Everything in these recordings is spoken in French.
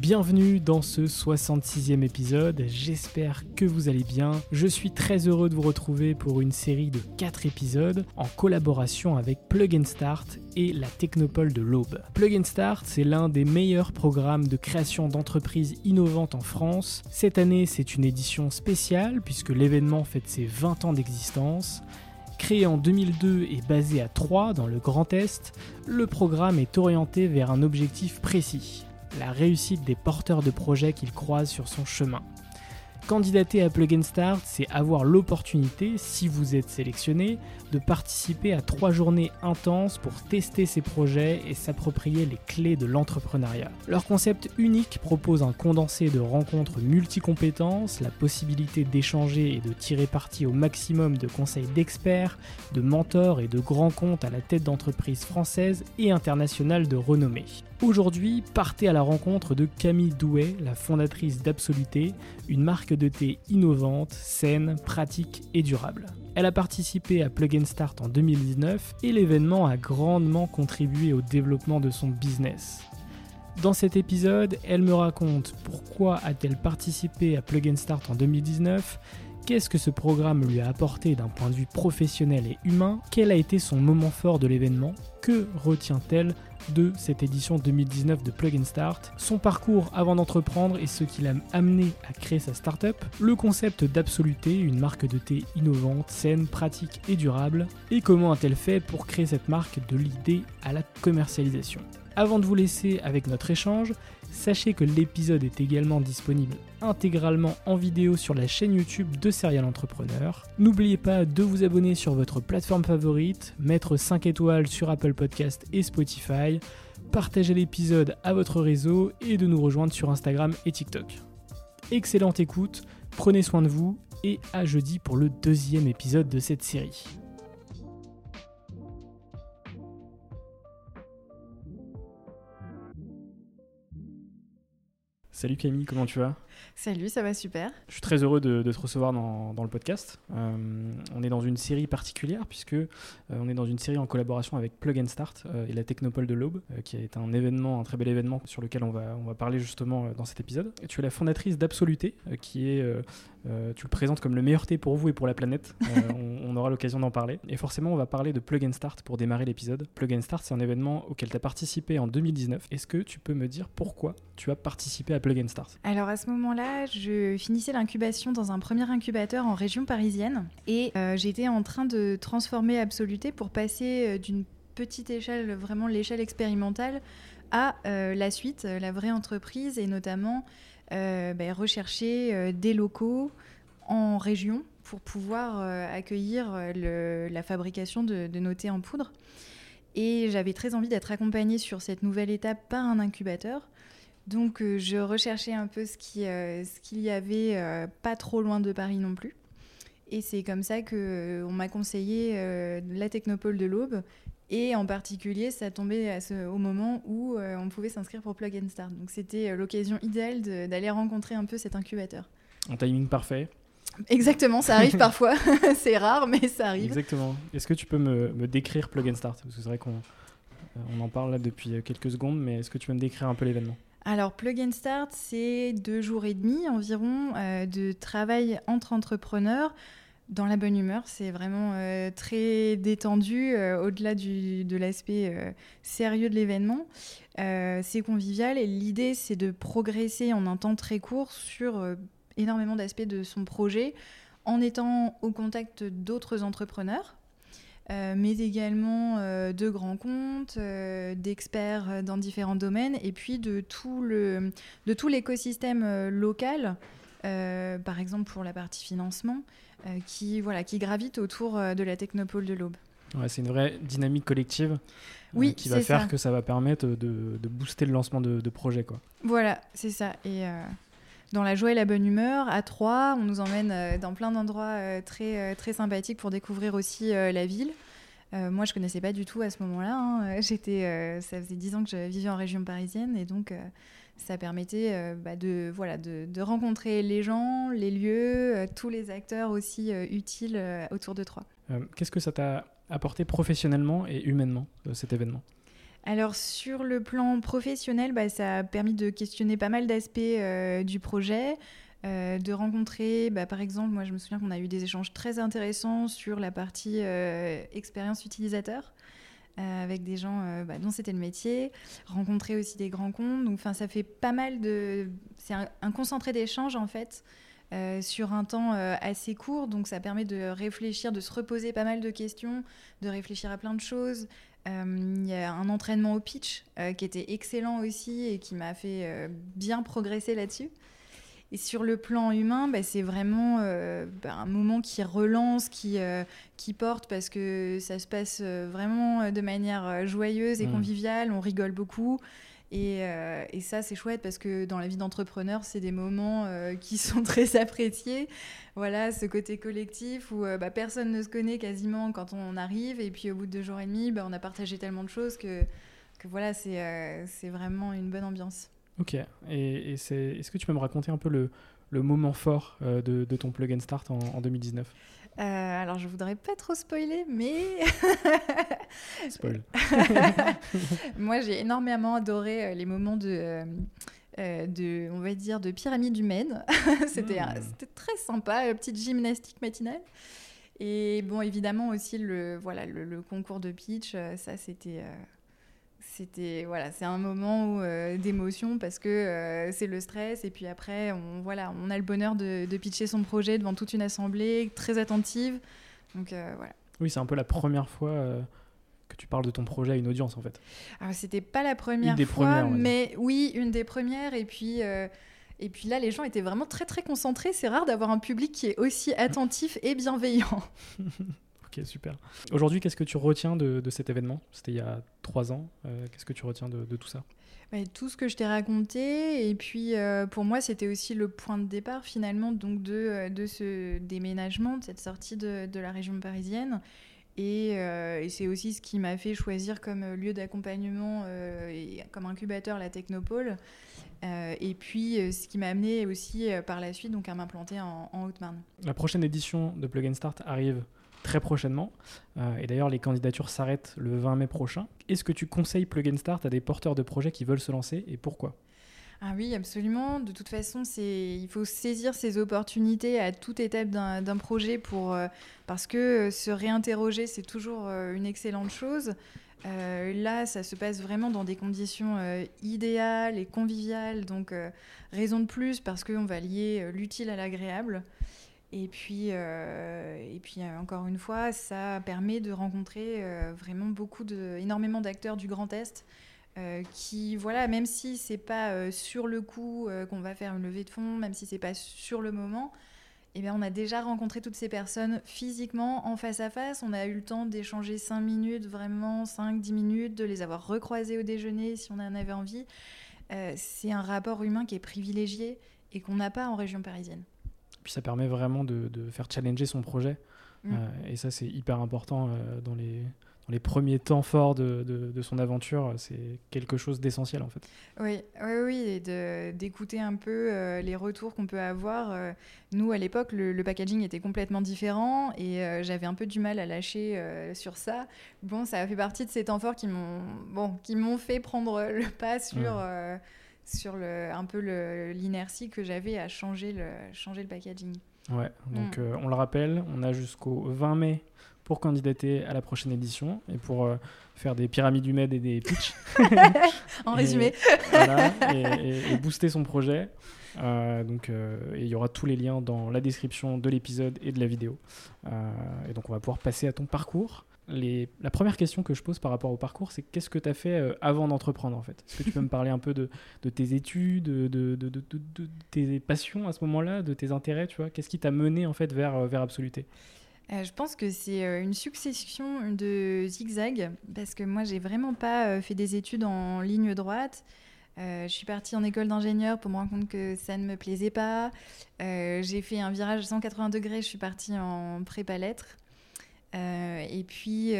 Bienvenue dans ce 66e épisode, j'espère que vous allez bien. Je suis très heureux de vous retrouver pour une série de 4 épisodes en collaboration avec Plug and Start et la Technopole de l'Aube. Plug and Start, c'est l'un des meilleurs programmes de création d'entreprises innovantes en France. Cette année, c'est une édition spéciale puisque l'événement fête ses 20 ans d'existence. Créé en 2002 et basé à Troyes, dans le Grand Est, le programme est orienté vers un objectif précis la réussite des porteurs de projets qu'il croise sur son chemin. Candidater à Plug Start, c'est avoir l'opportunité, si vous êtes sélectionné, de participer à trois journées intenses pour tester ses projets et s'approprier les clés de l'entrepreneuriat. Leur concept unique propose un condensé de rencontres multicompétences, la possibilité d'échanger et de tirer parti au maximum de conseils d'experts, de mentors et de grands comptes à la tête d'entreprises françaises et internationales de renommée. Aujourd'hui, partez à la rencontre de Camille Douet, la fondatrice d'Absoluté, une marque de thé innovante, saine, pratique et durable. Elle a participé à Plug and Start en 2019 et l'événement a grandement contribué au développement de son business. Dans cet épisode, elle me raconte pourquoi a-t-elle participé à Plug and Start en 2019, qu'est-ce que ce programme lui a apporté d'un point de vue professionnel et humain, quel a été son moment fort de l'événement, que retient-elle de cette édition 2019 de Plug and Start, son parcours avant d'entreprendre et ce qui l'a amené à créer sa startup, le concept d'Absoluté, une marque de thé innovante, saine, pratique et durable, et comment a-t-elle fait pour créer cette marque de l'idée à la commercialisation? Avant de vous laisser avec notre échange, sachez que l'épisode est également disponible intégralement en vidéo sur la chaîne YouTube de Serial Entrepreneur. N'oubliez pas de vous abonner sur votre plateforme favorite, mettre 5 étoiles sur Apple Podcast et Spotify, partager l'épisode à votre réseau et de nous rejoindre sur Instagram et TikTok. Excellente écoute, prenez soin de vous et à jeudi pour le deuxième épisode de cette série. Salut Camille, comment tu vas? Salut, ça va super. Je suis très heureux de, te recevoir dans, le podcast. Euh, on est dans une série particulière puisque euh, on est dans une série en collaboration avec Plug and Start euh, et la Technopole de l'Aube, qui est un événement, un très bel événement sur lequel on va, on va parler justement dans cet épisode. tu es la fondatrice d'Absoluté, qui est tu le présentes comme le meilleur thé pour vous et pour la planète. On, aura l'occasion d'en parler. Et forcément, on va parler de Plug and Start pour démarrer l'épisode. Plug and Start, c'est un événement auquel tu as participé en 2019. Est-ce que tu peux me dire pourquoi tu as participé à Plug and Start? Alors à ce moment-là, je finissais l'incubation dans un premier incubateur en région parisienne et euh, j'étais en train de transformer Absoluté pour passer d'une petite échelle, vraiment l'échelle expérimentale, à la suite, la vraie entreprise et notamment euh, ben, rechercher euh, des locaux en région pour pouvoir euh, accueillir la fabrication de, de, nos thés en poudre. Et j'avais très envie d'être accompagnée sur cette nouvelle étape par un incubateur. Donc je recherchais un peu ce qu'il ce qu'il y avait pas trop loin de Paris non plus. Et c'est comme ça qu'on m'a conseillé la Technopole de l'Aube et en particulier, ça tombait à ce, au moment où euh, on pouvait s'inscrire pour Plug and Start. Donc c'était euh, l'occasion idéale d'aller rencontrer un peu cet incubateur. Un timing parfait. Exactement, ça arrive parfois. c'est rare, mais ça arrive. Exactement. Est-ce que tu peux me, me, décrire Plug and Start? Parce que c'est vrai qu'on euh, on en parle là depuis quelques secondes, mais est-ce que tu peux me décrire un peu l'événement? Alors, Plug and Start, c'est deux jours et demi environ de travail entre entrepreneurs dans la bonne humeur. C'est vraiment euh, très détendu, euh, au-delà de l'aspect euh, sérieux de l'événement. c'est convivial et l'idée, c'est de progresser en un temps très court sur énormément d'aspects de son projet en étant au contact d'autres entrepreneurs. Mais également de grands comptes, d'experts dans différents domaines, et puis de tout l'écosystème local, par exemple pour la partie financement, euh, qui, voilà, qui gravitent autour euh, de la technopole de l'Aube. Ouais, c'est une vraie dynamique collective euh, oui, qui va faire que ça va permettre de, de booster le lancement de, de projets. Quoi. Voilà, c'est ça. Et dans la joie et la bonne humeur, à Troyes, on nous emmène dans plein d'endroits très, très sympathiques pour découvrir aussi la ville. moi, je connaissais pas du tout à ce moment-là. Hein. J'étais, ça faisait dix ans que je vivais en région parisienne et donc ça permettait euh, bah, de, voilà, de, rencontrer les gens, les lieux, euh, tous les acteurs aussi euh, utiles autour de Troyes. Qu'est-ce que ça t'a apporté professionnellement et humainement, cet événement? Alors sur le plan professionnel, bah, ça a permis de questionner pas mal d'aspects du projet, de rencontrer, bah, par exemple, moi je me souviens qu'on a eu des échanges très intéressants sur la partie expérience utilisateur. Euh, avec des gens euh, bah, dont c'était le métier, rencontrer aussi des grands comptes. Donc, ça fait pas mal de. C'est un, concentré d'échanges en fait. Euh, sur un temps assez court, donc ça permet de réfléchir, de se reposer pas mal de questions, de réfléchir à plein de choses. Il y a un entraînement au pitch qui était excellent aussi et qui m'a fait bien progresser là-dessus. Et sur le plan humain, bah, c'est vraiment euh, bah, un moment qui relance, qui, euh, qui porte, parce que ça se passe euh, vraiment de manière joyeuse et mmh. conviviale, on rigole beaucoup. Et, et ça, c'est chouette parce que dans la vie d'entrepreneur, c'est des moments qui sont très appréciés. Voilà, ce côté collectif où bah, personne ne se connaît quasiment quand on arrive. Et puis au bout de deux jours et demi, on a partagé tellement de choses que, voilà, c'est vraiment une bonne ambiance. Ok. Et, c'est, est-ce que tu peux me raconter un peu le, moment fort euh, de, ton plug and start en, 2019 euh, alors, je voudrais pas trop spoiler, mais. Spoil. Moi, j'ai énormément adoré euh, les moments de. de, on va dire, de pyramide humaine. c'était, hmm. c'était très sympa, petite gymnastique matinale. Et bon, évidemment aussi le, voilà, le, le concours de pitch, ça c'était, c'était voilà, c'est un moment euh, d'émotion parce que euh, c'est le stress et puis après on voilà, on a le bonheur de, pitcher son projet devant toute une assemblée très attentive. Donc euh, voilà. Oui, c'est un peu la première fois que tu parles de ton projet à une audience en fait. Alors c'était pas la première fois, mais oui, une des premières et puis et puis là, les gens étaient vraiment très très concentrés. C'est rare d'avoir un public qui est aussi attentif et bienveillant. Ok, super. Aujourd'hui, qu'est-ce que tu retiens de, cet événement? C'était il y a trois ans. Euh, qu'est-ce que tu retiens de, tout ça? Bah, Tout ce que je t'ai raconté. Et puis, euh, pour moi, c'était aussi le point de départ, finalement, donc de, euh, de ce déménagement, de cette sortie de, la région parisienne. Et, c'est aussi ce qui m'a fait choisir comme lieu d'accompagnement et comme incubateur la Technopole. et puis, ce qui m'a amené aussi par la suite donc, à m'implanter en, en Haute-Marne. La prochaine édition de Plug and Start arrive très prochainement. Euh, et d'ailleurs, les candidatures s'arrêtent le 20 mai prochain. Est-ce que tu conseilles Plug and Start à des porteurs de projets qui veulent se lancer et pourquoi? Ah oui, absolument. De toute façon, c'est il faut saisir ces opportunités à toute étape d'un projet pour euh, parce que se réinterroger, c'est toujours euh, une excellente chose. là, ça se passe vraiment dans des conditions idéales et conviviales, donc raison de plus parce qu'on va lier l'utile à l'agréable. Et puis, euh, et puis euh, encore une fois, ça permet de rencontrer euh, vraiment beaucoup de, énormément d'acteurs du Grand Est qui, voilà, même si c'est pas sur le coup qu'on va faire une levée de fonds, même si c'est pas sur le moment, eh bien, on a déjà rencontré toutes ces personnes physiquement, en face à face. On a eu le temps d'échanger 5 minutes, vraiment 5-10 minutes, de les avoir recroisés au déjeuner si on en avait envie. C'est un rapport humain qui est privilégié et qu'on n'a pas en région parisienne. Puis ça permet vraiment de, faire challenger son projet. Mm. Euh, et ça, c'est hyper important euh, dans les les premiers temps forts de, de, son aventure, c'est quelque chose d'essentiel en fait. Oui, oui, oui, et d'écouter un peu euh, les retours qu'on peut avoir. Euh, nous, à l'époque, le, packaging était complètement différent et euh, j'avais un peu du mal à lâcher sur ça. Bon, ça a fait partie de ces temps forts qui m'ont bon, qui m'ont fait prendre le pas sur, sur le, un peu l'inertie que j'avais à changer le, changer le packaging. Ouais, donc mm. on le rappelle, on a jusqu'au 20 mai pour candidater à la prochaine édition et pour euh, faire des pyramides humaines et des pitchs. en résumé. voilà, et, booster son projet. Euh, donc, euh, il y aura tous les liens dans la description de l'épisode et de la vidéo. et donc, on va pouvoir passer à ton parcours. La première question que je pose par rapport au parcours, c'est qu'est-ce que tu as fait avant d'entreprendre en fait? Est-ce que tu peux me parler un peu de, tes études, de, tes passions à ce moment-là, de tes intérêts, tu vois? Qu'est-ce qui t'a mené en fait vers, vers Absoluté? Euh, je pense que c'est euh, une succession de zigzags parce que moi, j'ai vraiment pas euh, fait des études en ligne droite. je suis partie en école d'ingénieur pour me rendre compte que ça ne me plaisait pas. j'ai fait un virage 180 degrés, je suis partie en prépa lettres. Et puis,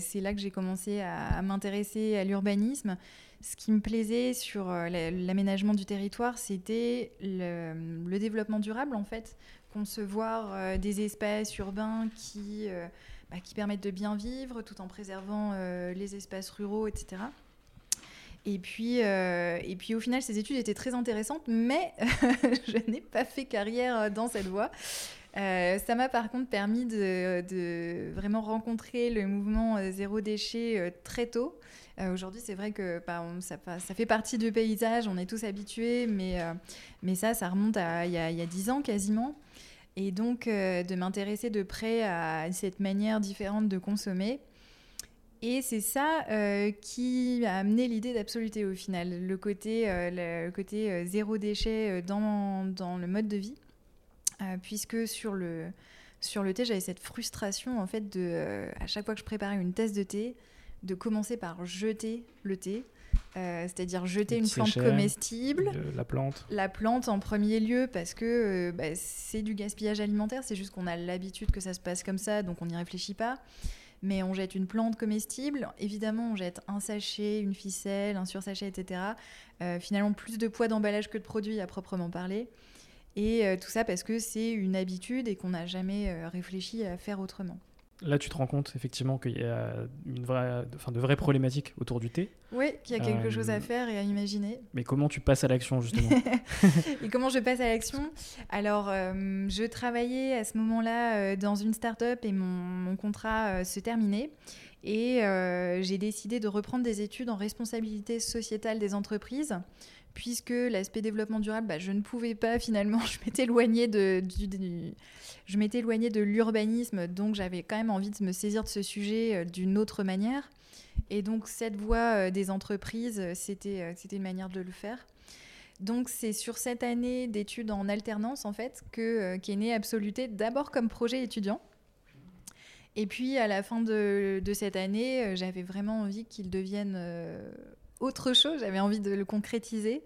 c'est là que j'ai commencé à, m'intéresser à l'urbanisme. Ce qui me plaisait sur l'aménagement du territoire, c'était le, développement durable, en fait concevoir euh, des espaces urbains qui, euh, bah, qui permettent de bien vivre tout en préservant euh, les espaces ruraux, etc. Et puis, et puis au final, ces études étaient très intéressantes, mais je n'ai pas fait carrière dans cette voie. Ça m'a par contre permis de, vraiment rencontrer le mouvement zéro déchet très tôt. Aujourd'hui, c'est vrai que bah, ça, fait partie du paysage, on est tous habitués, mais, ça, ça remonte à il y a dix ans quasiment. Et donc, euh, de m'intéresser de près à cette manière différente de consommer. Et c'est ça euh, qui a amené l'idée d'absoluté au final, le côté, euh, zéro déchet dans, le mode de vie. Puisque sur le, sur le thé, j'avais cette frustration en fait de, à chaque fois que je préparais une tasse de thé, de commencer par jeter le thé euh, c'est-à-dire jeter une plante comestible. la plante. La plante en premier lieu parce que euh, bah, c'est du gaspillage alimentaire, c'est juste qu'on a l'habitude que ça se passe comme ça, donc on n'y réfléchit pas. Mais on jette une plante comestible, évidemment on jette un sachet, une ficelle, un sursachet, etc. Euh, finalement plus de poids d'emballage que de produit à proprement parler. Et tout ça parce que c'est une habitude et qu'on n'a jamais réfléchi à faire autrement. Là, tu te rends compte effectivement qu'il y a une vraie, enfin, de vraies problématiques autour du thé. Oui, qu'il y a quelque chose à euh, faire et à imaginer. Mais comment tu passes à l'action justement Et comment je passe à l'action? Alors, euh, je travaillais à ce moment-là euh, dans une start-up et mon, mon contrat se terminait. Et j'ai décidé de reprendre des études en responsabilité sociétale des entreprises puisque l'aspect développement durable, bah, je ne pouvais pas finalement, je m'étais éloignée de, l'urbanisme, donc j'avais quand même envie de me saisir de ce sujet euh, d'une autre manière. Et donc cette voie euh, des entreprises, euh, c'était, une manière de le faire. Donc c'est sur cette année d'études en alternance en fait que qu'est né Absoluté, d'abord comme projet étudiant. Et puis à la fin de cette année, j'avais vraiment envie qu'il devienne autre chose, j'avais envie de le concrétiser.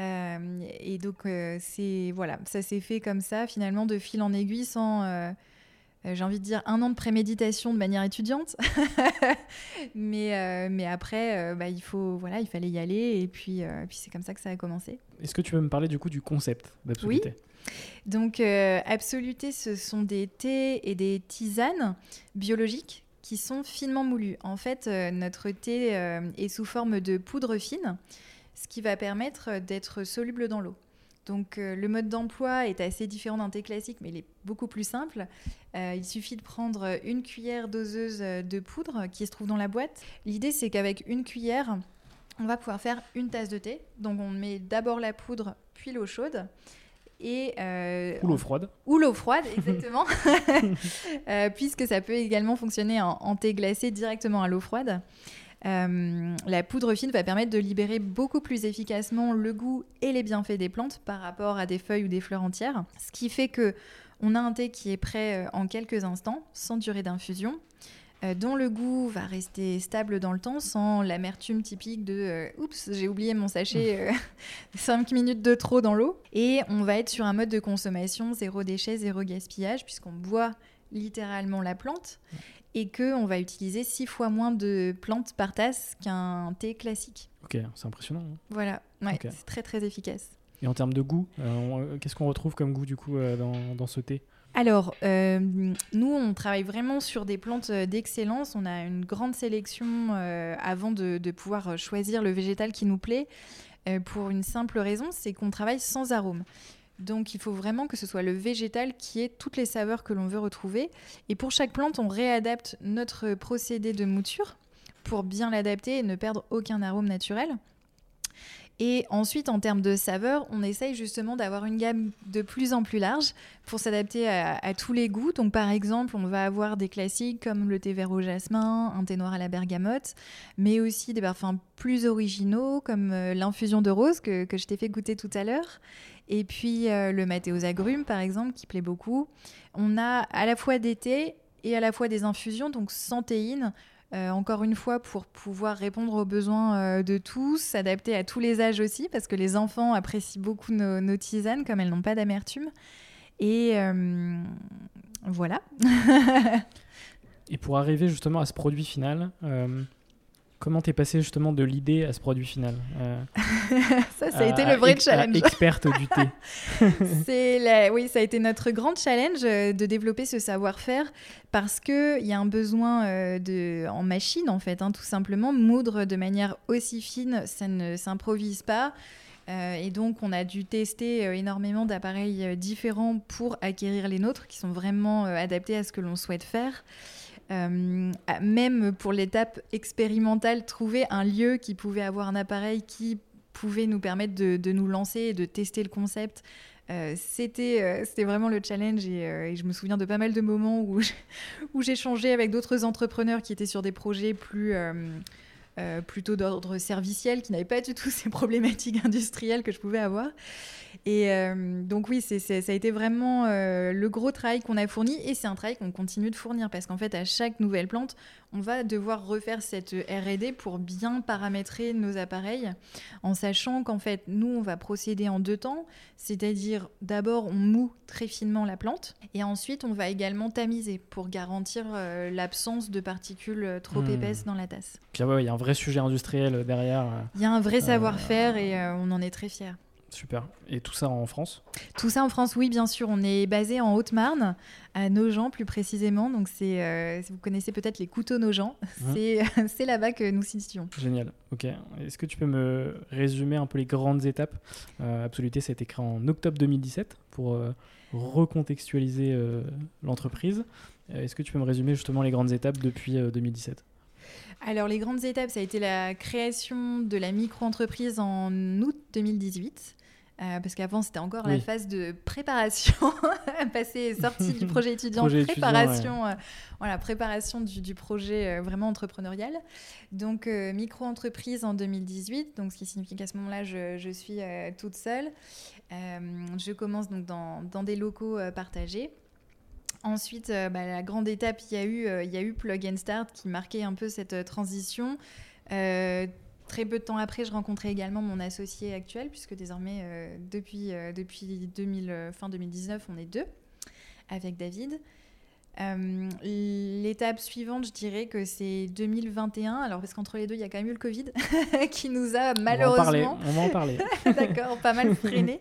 Euh, et donc, euh, c'est voilà, ça s'est fait comme ça, finalement, de fil en aiguille, sans, euh, j'ai envie de dire, un an de préméditation de manière étudiante. mais, mais après, bah, il, faut, voilà, il fallait y aller, et puis, puis c'est comme ça que ça a commencé. Est-ce que tu veux me parler du coup du concept d'Absoluté Oui. Donc, Absoluté, ce sont des thés et des tisanes biologiques qui sont finement moulus. En fait, euh, notre thé euh, est sous forme de poudre fine, ce qui va permettre d'être soluble dans l'eau. Donc euh, le mode d'emploi est assez différent d'un thé classique, mais il est beaucoup plus simple. il suffit de prendre une cuillère doseuse de poudre qui se trouve dans la boîte. L'idée c'est qu'avec une cuillère, on va pouvoir faire une tasse de thé. Donc on met d'abord la poudre, puis l'eau chaude. Et, euh, ou l'eau froide. Ou l'eau froide, exactement. Euh, puisque ça peut également fonctionner en, thé glacé directement à l'eau froide. Euh, la poudre fine va permettre de libérer beaucoup plus efficacement le goût et les bienfaits des plantes par rapport à des feuilles ou des fleurs entières. Ce qui fait que On a un thé qui est prêt en quelques instants, sans durée d'infusion. Euh, dont le goût va rester stable dans le temps sans l'amertume typique de euh, oups, j'ai oublié mon sachet 5 euh, minutes de trop dans l'eau. Et on va être sur un mode de consommation zéro déchet, zéro gaspillage, puisqu'on boit littéralement la plante et qu'on va utiliser 6 fois moins de plantes par tasse qu'un thé classique. Ok, c'est impressionnant. Hein. Voilà, c'est très très efficace. Et en termes de goût, qu'est-ce qu'on retrouve comme goût du coup dans, dans ce thé? Alors, euh, nous, on travaille vraiment sur des plantes euh, d'excellence. On a une grande sélection euh, avant de, pouvoir choisir le végétal qui nous plaît. pour une simple raison, c'est qu'on travaille sans arôme. Donc, il faut vraiment que ce soit le végétal qui ait toutes les saveurs que l'on veut retrouver. Et pour chaque plante, on réadapte notre procédé de mouture pour bien l'adapter et ne perdre aucun arôme naturel. Et ensuite, en termes de saveur, on essaye justement d'avoir une gamme de plus en plus large pour s'adapter à, tous les goûts. Donc, par exemple, on va avoir des classiques comme le thé vert au jasmin, un thé noir à la bergamote, mais aussi des parfums plus originaux comme euh, l'infusion de rose que, je t'ai fait goûter tout à l'heure. Et puis euh, le maté aux agrumes, par exemple, qui plaît beaucoup. On a à la fois des thés et à la fois des infusions, donc sans théine, euh, encore une fois, pour pouvoir répondre aux besoins euh, de tous, s'adapter à tous les âges aussi, parce que les enfants apprécient beaucoup nos, tisanes, comme elles n'ont pas d'amertume. Et euh, voilà. Et pour arriver justement à ce produit final, Comment t'es passé justement de l'idée à ce produit final Ça, ça a été le vrai challenge. experte du thé. Oui, ça a été notre grand challenge de développer ce savoir-faire parce qu'il y a un besoin euh, de... en machine, en fait, hein, tout simplement. Moudre de manière aussi fine, ça ne s'improvise pas. Euh, et donc, on a dû tester euh, énormément d'appareils différents pour acquérir les nôtres qui sont vraiment adaptés à ce que l'on souhaite faire. Euh, même pour l'étape expérimentale, trouver un lieu qui pouvait avoir un appareil qui pouvait nous permettre de, nous lancer et de tester le concept. Euh, c'était euh, c'était vraiment le challenge et, je me souviens de pas mal de moments où où j'ai changé avec d'autres entrepreneurs qui étaient sur des projets plus plutôt d'ordre serviciel, qui n'avaient pas du tout ces problématiques industrielles que je pouvais avoir. Et euh, donc oui, ça a été vraiment euh, le gros travail qu'on a fourni et c'est un travail qu'on continue de fournir parce qu'en fait, à chaque nouvelle plante, on va devoir refaire cette R&D pour bien paramétrer nos appareils en sachant qu'en fait, nous, on va procéder en deux temps, c'est-à-dire d'abord, on moue très finement la plante et ensuite, on va également tamiser pour garantir euh, l'absence de particules trop hmm. épaisses dans la tasse. Puis il y a un vrai sujet industriel derrière. Il y a un vrai savoir-faire et on en est très fiers. Super. Et tout ça en France Tout ça en France, oui, bien sûr. On est basé en Haute-Marne, à Nogent plus précisément. Donc, c'est, euh, vous connaissez peut-être les couteaux Nogent, hein c'est, là-bas que nous situons. Génial. Ok. Est-ce que tu peux me résumer un peu les grandes étapes euh, Absoluté, ça a été créé en octobre 2017 pour euh, recontextualiser l'entreprise. Est-ce que tu peux me résumer justement les grandes étapes depuis 2017 alors les grandes étapes, ça a été la création de la micro-entreprise en août 2018. Euh, parce qu'avant, c'était encore la phase de préparation, passer sortie du projet étudiant, préparation, euh, voilà, préparation du, projet euh, vraiment entrepreneurial. Donc, micro-entreprise en 2018, donc ce qui signifie qu'à ce moment-là, je, suis toute seule. je commence donc dans, dans des locaux partagés. Ensuite, bah, la grande étape, il y, a eu, il y a eu Plug and Start qui marquait un peu cette transition. Très peu de temps après, je rencontrais également mon associé actuel, puisque désormais, euh, depuis, euh, depuis 2000, euh, fin 2019, on est deux avec David. L'étape suivante, je dirais que c'est 2021. Alors, parce qu'entre les deux, il y a quand même eu le Covid qui nous a malheureusement. On va en parler. D'accord, pas mal freiné.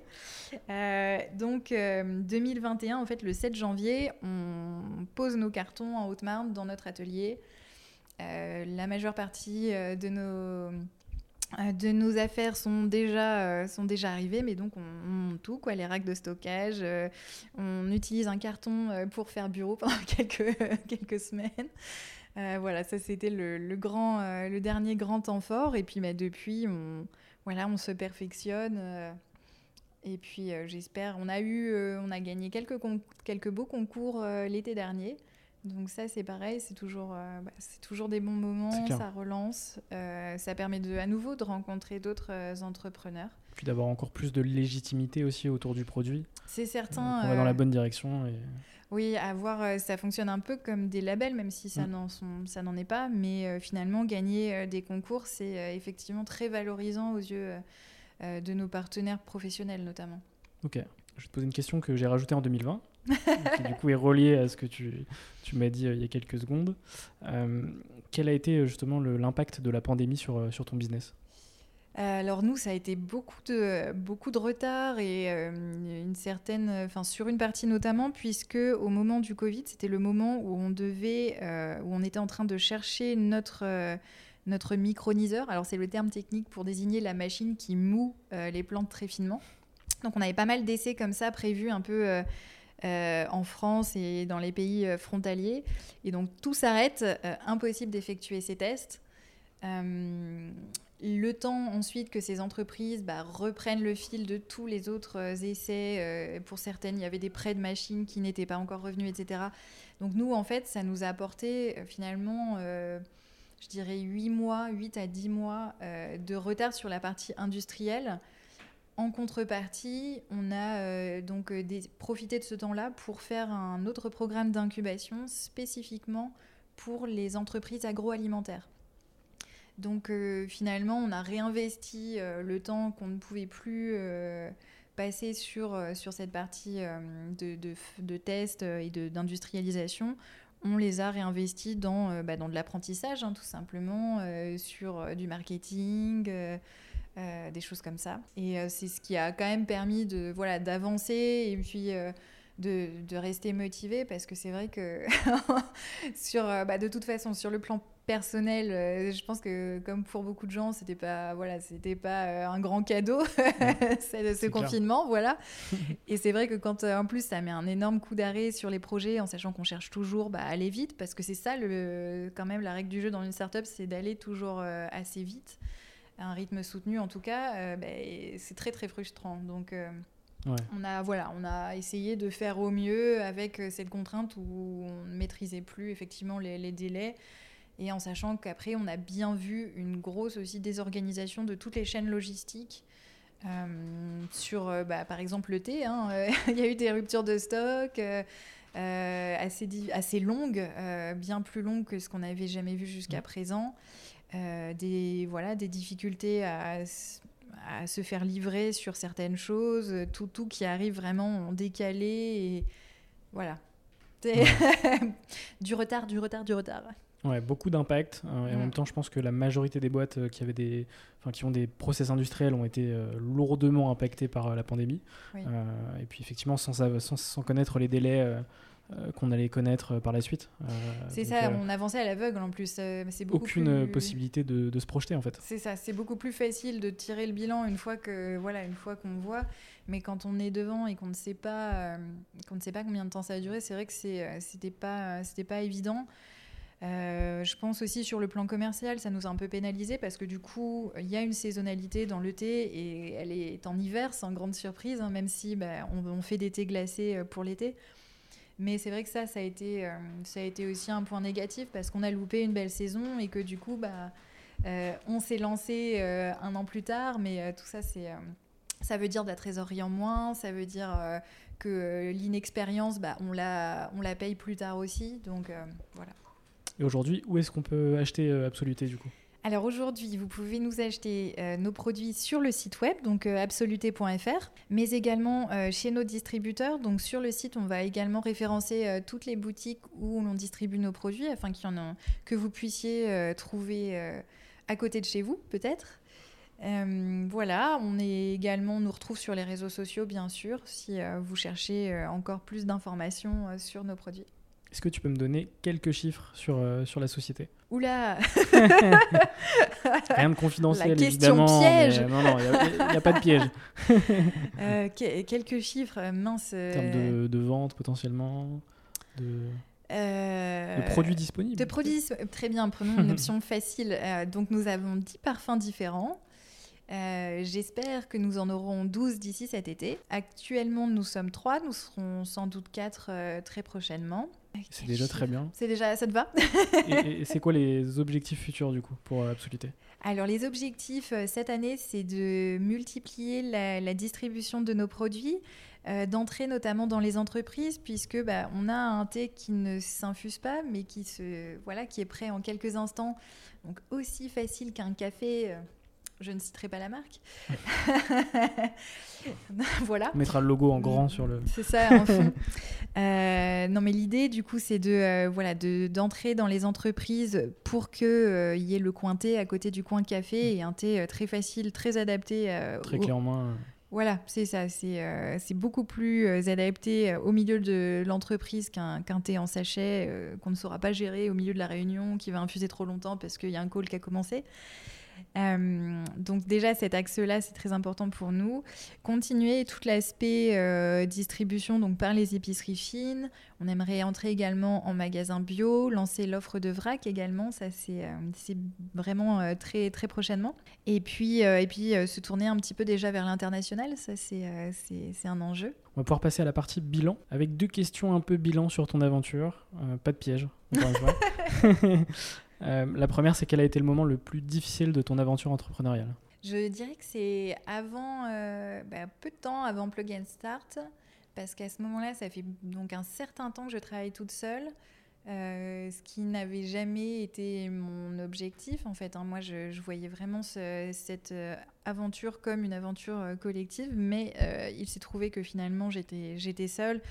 donc, 2021, en fait, le 7 janvier, on pose nos cartons en Haute-Marne dans notre atelier. la majeure partie de nos de nos affaires sont déjà, euh, sont déjà arrivées, mais donc on, tout, quoi, les racks de stockage. Euh, on utilise un carton pour faire bureau pendant quelques, quelques semaines. voilà, ça c'était le, le dernier grand temps fort. Et puis bah, depuis, on, voilà, on se perfectionne. et puis j'espère, on a eu, on a gagné quelques, quelques beaux concours l'été dernier. Donc ça c'est pareil, c'est toujours, bah, c'est toujours des bons moments, ça relance. d'expérience. ça permet de, à nouveau de rencontrer d'autres entrepreneurs. Puis d'avoir encore plus de légitimité aussi autour du produit. C'est certain. on va dans la bonne direction. Et... Oui, avoir, ça fonctionne un peu comme des labels, même si ça mm. n'en est pas. Mais finalement, gagner des concours, c'est effectivement très valorisant aux yeux de nos partenaires professionnels notamment. Ok. Je vais te poser une question que j'ai rajoutée en 2020, qui du coup est reliée à ce que tu, tu m'as dit euh, il y a quelques secondes. Euh, quel a été euh, justement l'impact de la pandémie sur, sur ton business? Alors nous, ça a été beaucoup de, beaucoup de retard et une certaine, enfin sur une partie notamment, puisque au moment du Covid, c'était le moment où on devait, où on était en train de chercher notre notre microniseur. Alors c'est le terme technique pour désigner la machine qui moue les plantes très finement. Donc on avait pas mal d'essais comme ça prévus un peu euh, en France et dans les pays euh, frontaliers. Et donc tout s'arrête, impossible d'effectuer ces tests. le temps ensuite que ces entreprises bah, reprennent le fil de tous les autres essais, pour certaines il y avait des prêts de machines qui n'étaient pas encore revenus, etc. Donc nous en fait ça nous a apporté finalement je dirais 8 mois, 8 à 10 mois de retard sur la partie industrielle en contrepartie, on a euh, donc euh, profité de ce temps-là pour faire un autre programme d'incubation spécifiquement pour les entreprises agroalimentaires. Donc euh, finalement, on a réinvesti le temps qu'on ne pouvait plus passer sur, cette partie de, de, tests et d'industrialisation. On les a réinvestis dans, bah, de l'apprentissage, hein, tout simplement, sur du marketing des choses comme ça. Et euh, c'est ce qui a quand même permis de voilà d'avancer et puis euh, de, de, rester motivé parce que c'est vrai que sur bah, de toute façon sur le plan personnel, je pense que comme pour beaucoup de gens, c'était pas voilà, c'était pas un grand cadeau ce confinement, voilà. Et c'est vrai que quand en plus ça met un énorme coup d'arrêt sur les projets, en sachant qu'on cherche toujours bah, à aller vite, parce que c'est ça le quand même la règle du jeu dans une startup, c'est d'aller toujours assez vite un rythme soutenu en tout cas, euh, ben, c'est très très frustrant. Donc euh, on, a, voilà, on a essayé de faire au mieux avec euh, cette contrainte où on ne maîtrisait plus effectivement les, délais. Et en sachant qu'après, on a bien vu une grosse aussi désorganisation de toutes les chaînes logistiques. sur, bah, par exemple, le thé, hein, il y a eu des ruptures de stock assez, assez longues, bien plus longues que ce qu'on n'avait jamais vu jusqu'à présent. Euh, des, voilà, des difficultés à, à, se faire livrer sur certaines choses, tout, tout qui arrive vraiment en décalé. Et voilà. du retard, du retard, du retard. Ouais, beaucoup d'impact. Hein, et en même temps, je pense que la majorité des boîtes euh, qui, avaient des, qui ont des process industriels ont été euh, lourdement impactées par la pandémie. et puis, effectivement, sans, sans, sans connaître les délais qu'on allait connaître euh, par la suite. Euh, c'est ça, on avançait à l'aveugle en plus. c'est aucune possibilité de, se projeter en fait. C'est ça, c'est beaucoup plus facile de tirer le bilan une fois que voilà, une fois qu'on voit, mais quand on est devant et qu'on ne sait pas, qu'on ne sait pas combien de temps ça va durer, c'est vrai que c'était pas, c'était pas évident. je pense aussi sur le plan commercial, ça nous a un peu pénalisé parce que du coup, il y a une saisonnalité dans le thé et elle est en hiver, sans grande surprise, hein, même si bah, on, on, fait des thés glacés pour l'été. Mais c'est vrai que ça, ça a, été, euh, ça a été aussi un point négatif parce qu'on a loupé une belle saison et que du coup, bah, euh, on s'est lancé euh, un an plus tard. Mais tout ça, c'est, ça veut dire de la trésorerie en moins, ça veut dire que l'inexpérience, bah, on, la, on la paye plus tard aussi. Donc voilà. Et aujourd'hui, où est-ce qu'on peut acheter Absoluté du coup? Alors aujourd'hui, vous pouvez nous acheter euh, nos produits sur le site web, donc euh, absoluté.fr, mais également euh, chez nos distributeurs. Donc sur le site, on va également référencer toutes les boutiques où l'on distribue nos produits, afin qu'il y en que vous puissiez trouver à côté de chez vous, peut-être. voilà, on est également, on nous retrouve sur les réseaux sociaux, bien sûr, si vous cherchez encore plus d'informations sur nos produits. Est-ce que tu peux me donner quelques chiffres sur, euh, sur la société? Oula Rien de confidentiel, la question piège Non, non, il n'y a, pas de piège. Euh, quelques chiffres, mince. En termes de, de vente potentiellement de... Euh, de produits disponibles. De produits, très bien, prenons une option facile. donc nous avons 10 parfums différents. J'espère que nous en aurons 12 d'ici cet été. Actuellement, nous sommes 3, nous serons sans doute 4 très prochainement. C'est déjà très bien. C'est déjà, ça te va? Et, c'est quoi les objectifs futurs du coup pour Absoluté? Alors les objectifs cette année, c'est de multiplier la, distribution de nos produits, euh, d'entrer notamment dans les entreprises, puisque bah, on a un thé qui ne s'infuse pas, mais qui, se, voilà, qui est prêt en quelques instants. Donc aussi facile qu'un café. Euh, je ne citerai pas la marque. voilà. On mettra le logo en grand sur le. C'est ça, en fond. Euh, non, mais l'idée, du coup, c'est de voilà d'entrer dans les entreprises pour qu'il y ait le coin thé à côté du coin café et un thé très facile, très adapté. très clairement. Voilà, c'est ça. C'est euh, beaucoup plus euh, adapté euh, au milieu de l'entreprise qu'un thé en sachet qu'on ne saura pas gérer au milieu de la réunion, qui va infuser trop longtemps parce qu'il y a un call qui a commencé. Euh, donc déjà cet axe-là, c'est très important pour nous. Continuer tout l'aspect euh, distribution donc par les épiceries fines. On aimerait entrer également en magasin bio, lancer l'offre de vrac également. Ça c'est euh, vraiment très très prochainement. Et puis et puis se tourner un petit peu déjà vers l'international. Ça c'est c'est un enjeu. On va pouvoir passer à la partie bilan avec deux questions un peu bilan sur ton aventure. pas de piège. Euh, la première, c'est quel a été le moment le plus difficile de ton aventure entrepreneuriale? Je dirais que c'est avant, euh, bah, peu de temps avant Plug and Start, parce qu'à ce moment-là, ça fait donc un certain temps que je travaille toute seule. Euh, ce qui n'avait jamais été mon objectif en fait. Hein. Moi, je, voyais vraiment cette aventure comme une aventure collective, mais il s'est trouvé que finalement j'étais seule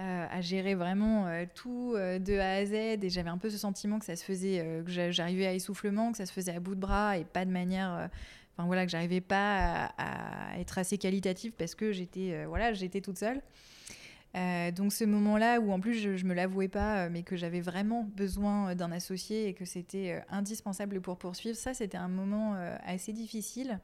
euh, à gérer vraiment euh, tout euh, de A à Z et j'avais un peu ce sentiment que ça se faisait, que j'arrivais à essoufflement, que ça se faisait à bout de bras et pas de manière, enfin voilà, que j'arrivais pas à, être assez qualitative parce que j'étais, voilà, j'étais toute seule. donc ce moment-là où en plus je, je me l'avouais pas, mais que j'avais vraiment besoin d'un associé et que c'était indispensable pour poursuivre, ça c'était un moment assez difficile,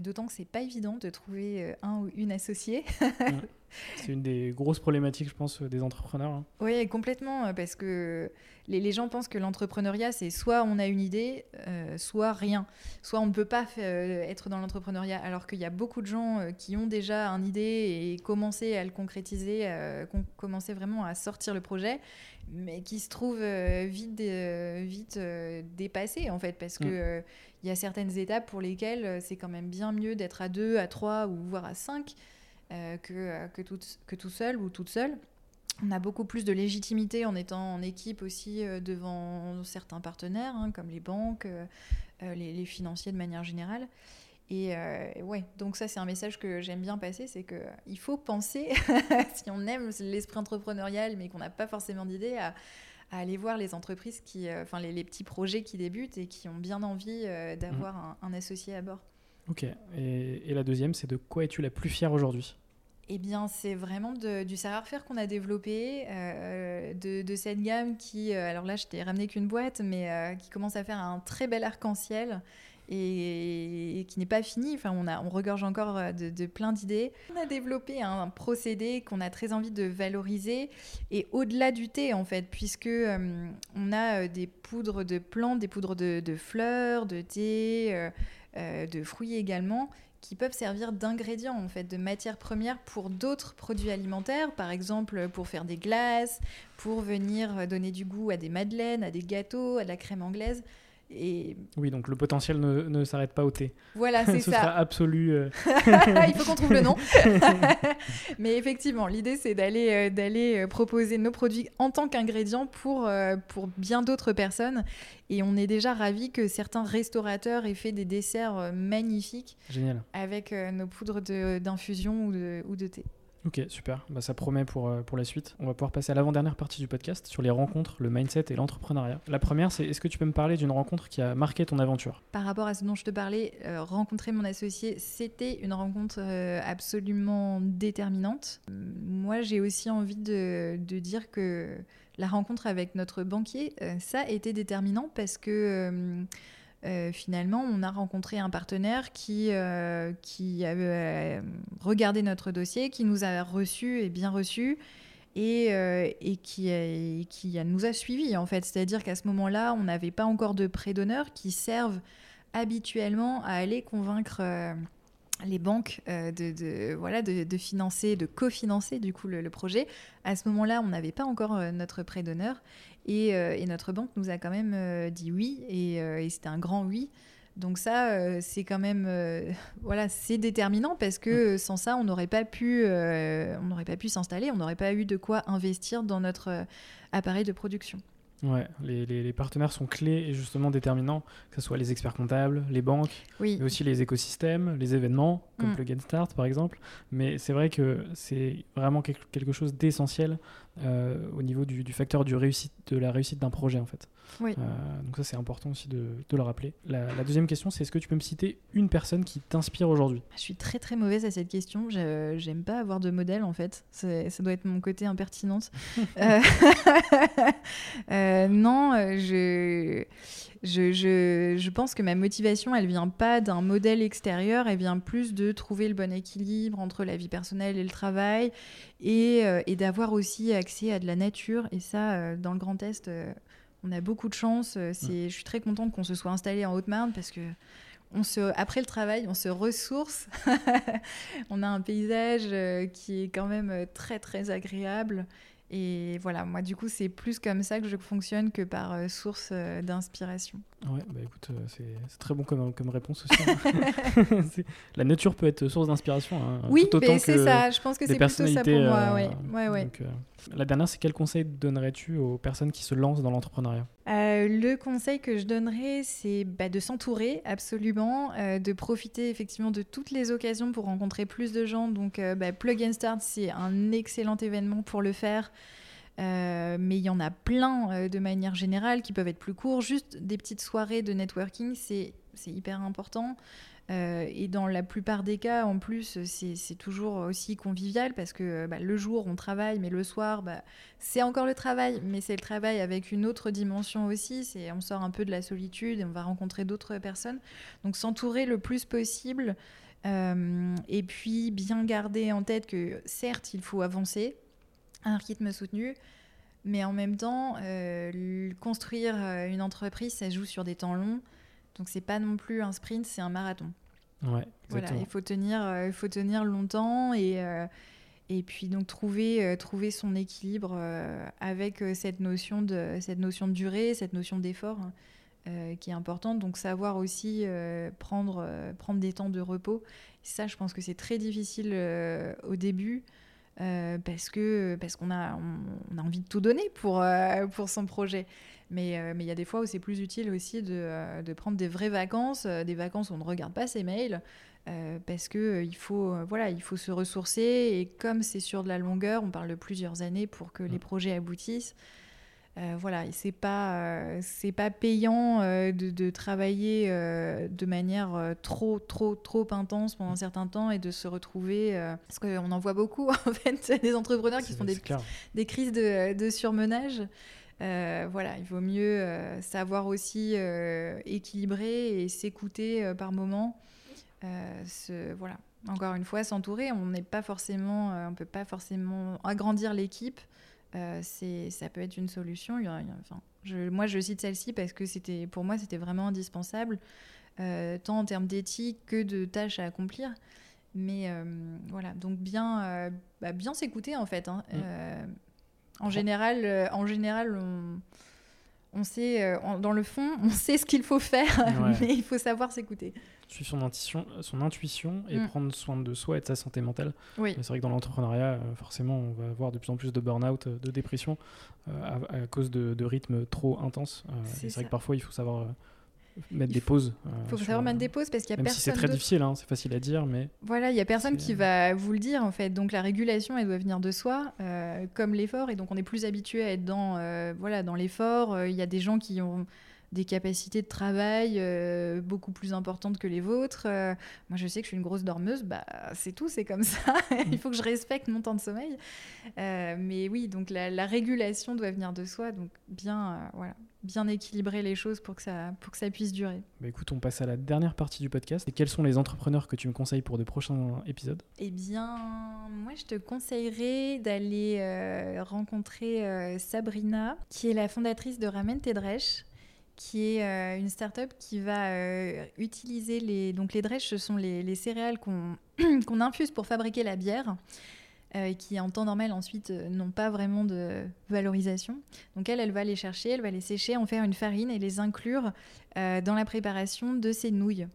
d'autant que c'est pas évident de trouver un ou une associée. C'est une des grosses problématiques, je pense, des entrepreneurs. Hein. Oui, complètement, euh, parce que les, gens pensent que l'entrepreneuriat, c'est soit on a une idée, euh, soit rien. Soit on ne peut pas euh, être dans l'entrepreneuriat, alors qu'il y a beaucoup de gens qui ont déjà une idée et commencé à le concrétiser, commencé vraiment à sortir le projet, mais qui se trouvent vite, vite dépassés, en fait, parce que mm. Il y a certaines étapes pour lesquelles c'est quand même bien mieux d'être à deux, à trois ou voire à cinq euh, que, euh, que, tout, que tout seul ou toute seule. On a beaucoup plus de légitimité en étant en équipe aussi euh, devant certains partenaires, hein, comme les banques, les, financiers de manière générale. Et ouais, donc ça c'est un message que j'aime bien passer, c'est que il faut penser, si on aime l'esprit entrepreneurial mais qu'on n'a pas forcément d'idée, à, aller voir les entreprises qui, enfin les, petits projets qui débutent et qui ont bien envie d'avoir mmh. un, associé à bord. Ok. Et, et la deuxième, c'est de quoi es-tu la plus fière aujourd'hui? Eh bien, c'est vraiment du savoir-faire qu'on a développé, euh, de, cette gamme qui, euh, alors là, je t'ai ramené qu'une boîte, mais euh, qui commence à faire un très bel arc-en-ciel et, qui n'est pas fini. Enfin, on, a, regorge encore de, plein d'idées. On a développé un, procédé qu'on a très envie de valoriser et au-delà du thé, en fait, puisque on a des poudres de plantes, des poudres de, de fleurs, de thé, de fruits également qui peuvent servir d'ingrédients, en fait, de matières premières pour d'autres produits alimentaires, par exemple pour faire des glaces, pour venir donner du goût à des madeleines, à des gâteaux, à de la crème anglaise. Oui, donc le potentiel ne, s'arrête pas au thé. Voilà, c'est ça. Sera absolu. Euh. Il faut qu'on trouve le nom. Mais effectivement, l'idée, c'est d'aller euh, d'aller euh, proposer nos produits en tant qu'ingrédients pour, pour bien d'autres personnes. Et on est déjà ravis que certains restaurateurs aient fait des desserts magnifiques Génial. avec nos poudres d'infusion ou de, ou de thé. Ok, super. Bah, ça promet pour, euh, pour la suite. On va pouvoir passer à l'avant-dernière partie du podcast sur les rencontres, le mindset et l'entrepreneuriat. La première, c'est est-ce que tu peux me parler d'une rencontre qui a marqué ton aventure? Par rapport à ce dont je te parlais, euh, rencontrer mon associé, c'était une rencontre euh, absolument déterminante. Moi, j'ai aussi envie de, de, dire que la rencontre avec notre banquier, ça a été déterminant parce que euh, finalement, on a rencontré un partenaire qui, euh, qui avait euh, regardé notre dossier, qui nous a reçus et bien reçus. Et, et qui, qui nous a suivis en fait. C'est-à-dire qu'à ce moment-là, on n'avait pas encore de prêts d'honneur qui servent habituellement à aller convaincre les banques de, voilà, de, financer, de cofinancer du coup le, projet. À ce moment-là, on n'avait pas encore notre prêt d'honneur et, et, notre banque nous a quand même dit oui et, et c'était un grand oui. Donc ça, c'est quand même, voilà, c'est déterminant parce que sans ça, on n'aurait pas pu, on n'aurait pas pu s'installer, on n'aurait pas eu de quoi investir dans notre appareil de production. Ouais, les, partenaires sont clés et justement déterminants, que ce soit les experts comptables, les banques, mais aussi les écosystèmes, les événements, comme mm. Plug and Start par exemple. Mais c'est vrai que c'est vraiment quelque chose d'essentiel euh, au niveau du, facteur du réussite, de la réussite d'un projet en fait. Oui. Euh, donc ça c'est important aussi de, le rappeler. La, deuxième question c'est est-ce que tu peux me citer une personne qui t'inspire aujourd'hui? Je suis très très mauvaise à cette question. J'aime pas avoir de modèle en fait. Ça doit être mon côté impertinente. Euh, non, je je, je, pense que ma motivation, elle vient pas d'un modèle extérieur, elle vient plus de trouver le bon équilibre entre la vie personnelle et le travail et, euh, et d'avoir aussi accès à de la nature. Et ça, euh, dans le Grand Est, euh, on a beaucoup de chance. C'est, Je suis très contente qu'on se soit installé en Haute-Marne parce que on se, après le travail, on se ressource. on a un paysage qui est quand même très très agréable. Et voilà, moi du coup, c'est plus comme ça que je fonctionne que par euh, source euh, d'inspiration. Ouais, bah écoute, euh, c'est très bon comme, comme réponse aussi. Hein. la nature peut être source d'inspiration. Hein, oui, c'est ça, je pense que c'est plutôt ça pour moi. Ouais. Ouais, ouais. la dernière, c'est quel conseil donnerais-tu aux personnes qui se lancent dans l'entrepreneuriat? Le conseil que je donnerais, c'est bah, de s'entourer absolument, de profiter effectivement de toutes les occasions pour rencontrer plus de gens. Donc, bah, Plug and Start, c'est un excellent événement pour le faire. Euh, mais il y en a plein euh, de manière générale qui peuvent être plus courts. Juste des petites soirées de networking, c'est hyper important. Euh, et dans la plupart des cas, en plus, c'est toujours aussi convivial parce que bah, le jour, on travaille, mais le soir, bah, c'est encore le travail, mais c'est le travail avec une autre dimension aussi. On sort un peu de la solitude et on va rencontrer d'autres personnes. Donc s'entourer le plus possible. et puis bien garder en tête que certes, il faut avancer, un rythme soutenu. Mais en même temps, euh, construire euh, une entreprise, ça joue sur des temps longs. Donc c'est pas non plus un sprint, c'est un marathon. Ouais, voilà, il faut tenir, euh, il faut tenir longtemps et et puis donc trouver trouver son équilibre avec cette notion de cette notion de durée, cette notion d'effort hein, qui est importante. Donc savoir aussi prendre prendre des temps de repos. Ça, je pense que c'est très difficile au début. Euh, parce que parce qu'on a on, a envie de tout donner pour euh, pour son projet. Mais euh, mais il y a des fois où c'est plus utile aussi de, de, prendre des vraies vacances, des vacances où on ne regarde pas ses mails. parce que il faut voilà il faut se ressourcer et comme c'est sur de la longueur on parle de plusieurs années pour que les projets aboutissent euh, voilà, c'est pas euh, c'est pas payant euh, de, travailler de manière trop trop trop intense pendant un certain temps et de se retrouver parce qu'on en voit beaucoup en fait des entrepreneurs qui font des, des crises de, de surmenage. voilà, il vaut mieux savoir aussi équilibrer et s'écouter par moment. Ce, voilà, encore une fois, s'entourer. On n'est pas forcément, on peut pas forcément agrandir l'équipe. Euh, c'est, ça peut être une solution. enfin, je, moi, je cite celle-ci parce que c'était, pour moi, c'était vraiment indispensable, euh, tant en termes d'éthique que de tâches à accomplir. Mais euh, voilà, donc bien, bah, bien s'écouter en fait. Hein. Mm. en général, en général, on, on sait, dans le fond, on sait ce qu'il faut faire, mais il faut savoir s'écouter suivre son intuition, son intuition et mm. prendre soin de soi et de sa santé mentale. Oui. C'est vrai que dans l'entrepreneuriat, euh, forcément, on va avoir de plus en plus de burn-out, euh, de dépression euh, à, cause de, de rythmes trop intenses. c'est vrai que parfois, il faut savoir mettre des pauses. Il faut savoir mettre des pauses parce qu'il y a même personne. Si c'est très difficile, hein, c'est facile à dire, mais. Voilà, il y a personne qui va vous le dire en fait. Donc la régulation, elle doit venir de soi, comme l'effort, et donc on est plus habitué à être dans voilà dans l'effort. Il y a des gens qui ont des capacités de travail euh, beaucoup plus importantes que les vôtres. Euh, moi, je sais que je suis une grosse dormeuse, bah, c'est tout, c'est comme ça. Il faut que je respecte mon temps de sommeil. Euh, mais oui, donc la, régulation doit venir de soi, donc bien, voilà, bien équilibrer les choses pour que ça, pour que ça puisse durer. Bah écoute, on passe à la dernière partie du podcast. Et quels sont les entrepreneurs que tu me conseilles pour de prochains épisodes? Eh bien, moi, je te conseillerais d'aller rencontrer Sabrina, qui est la fondatrice de Ramen Tedresh qui est une start-up qui va utiliser les. Donc, les drèches, ce sont les, les céréales qu'on qu'on infuse pour fabriquer la bière. qui en temps normal ensuite n'ont pas vraiment de valorisation. Donc elle, elle va les chercher, elle va les sécher, en faire une farine et les inclure dans la préparation de ces nouilles.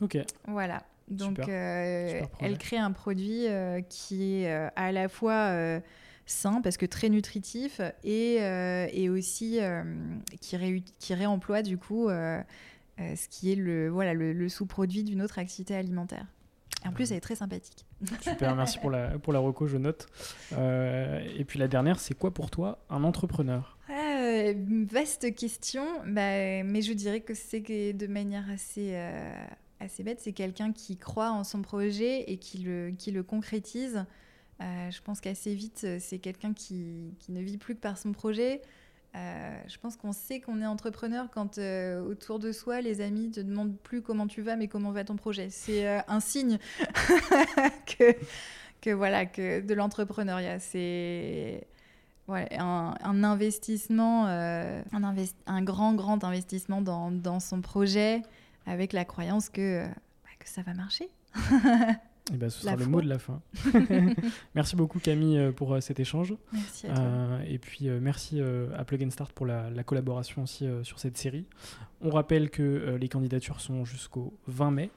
Ok. Voilà. Donc, euh, elle crée un produit euh, qui est euh, à la fois sain, parce que très nutritif, et, et aussi qui, qui, réemploie du coup ce qui est le, voilà, le, sous-produit d'une autre activité alimentaire. Et en plus, elle est très sympathique. Super, merci pour la, pour la reco, je note. et puis la dernière, c'est quoi pour toi un entrepreneur? Vaste question, bah, mais je dirais que c'est de manière assez assez bête, c'est quelqu'un qui croit en son projet et qui le, qui le concrétise. Euh, je pense qu'assez vite, c'est quelqu'un qui, ne vit plus que par son projet. Euh, je pense qu'on sait qu'on est entrepreneur quand euh, autour de soi, les amis te demandent plus comment tu vas, mais comment va ton projet. C'est un signe que, voilà, que de l'entrepreneuriat. C'est un, investissement, un, grand, grand investissement dans, son projet avec la croyance que, bah, que ça va marcher. Et bah, ce sera le mot de la fin. merci beaucoup Camille euh, pour euh, cet échange. Merci à toi. Euh, et puis merci à Plug and Start pour la, collaboration aussi sur cette série. On rappelle que les candidatures sont jusqu'au 20 mai.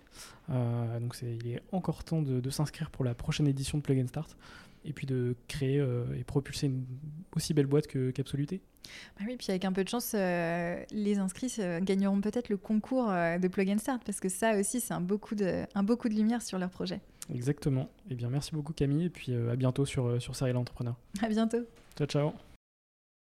donc il est encore temps de, de s'inscrire pour la prochaine édition de Plug and Start et puis de créer et propulser une aussi belle boîte que Capsoluté. Bah oui, puis avec un peu de chance, euh, les inscrits euh, gagneront peut-être le concours de Plug and Start parce que ça aussi, c'est un beau coup de, un de lumière sur leur projet. Exactement. Eh bien, merci beaucoup Camille et puis à bientôt sur, sur Serial Entrepreneur. À bientôt. Ciao, ciao.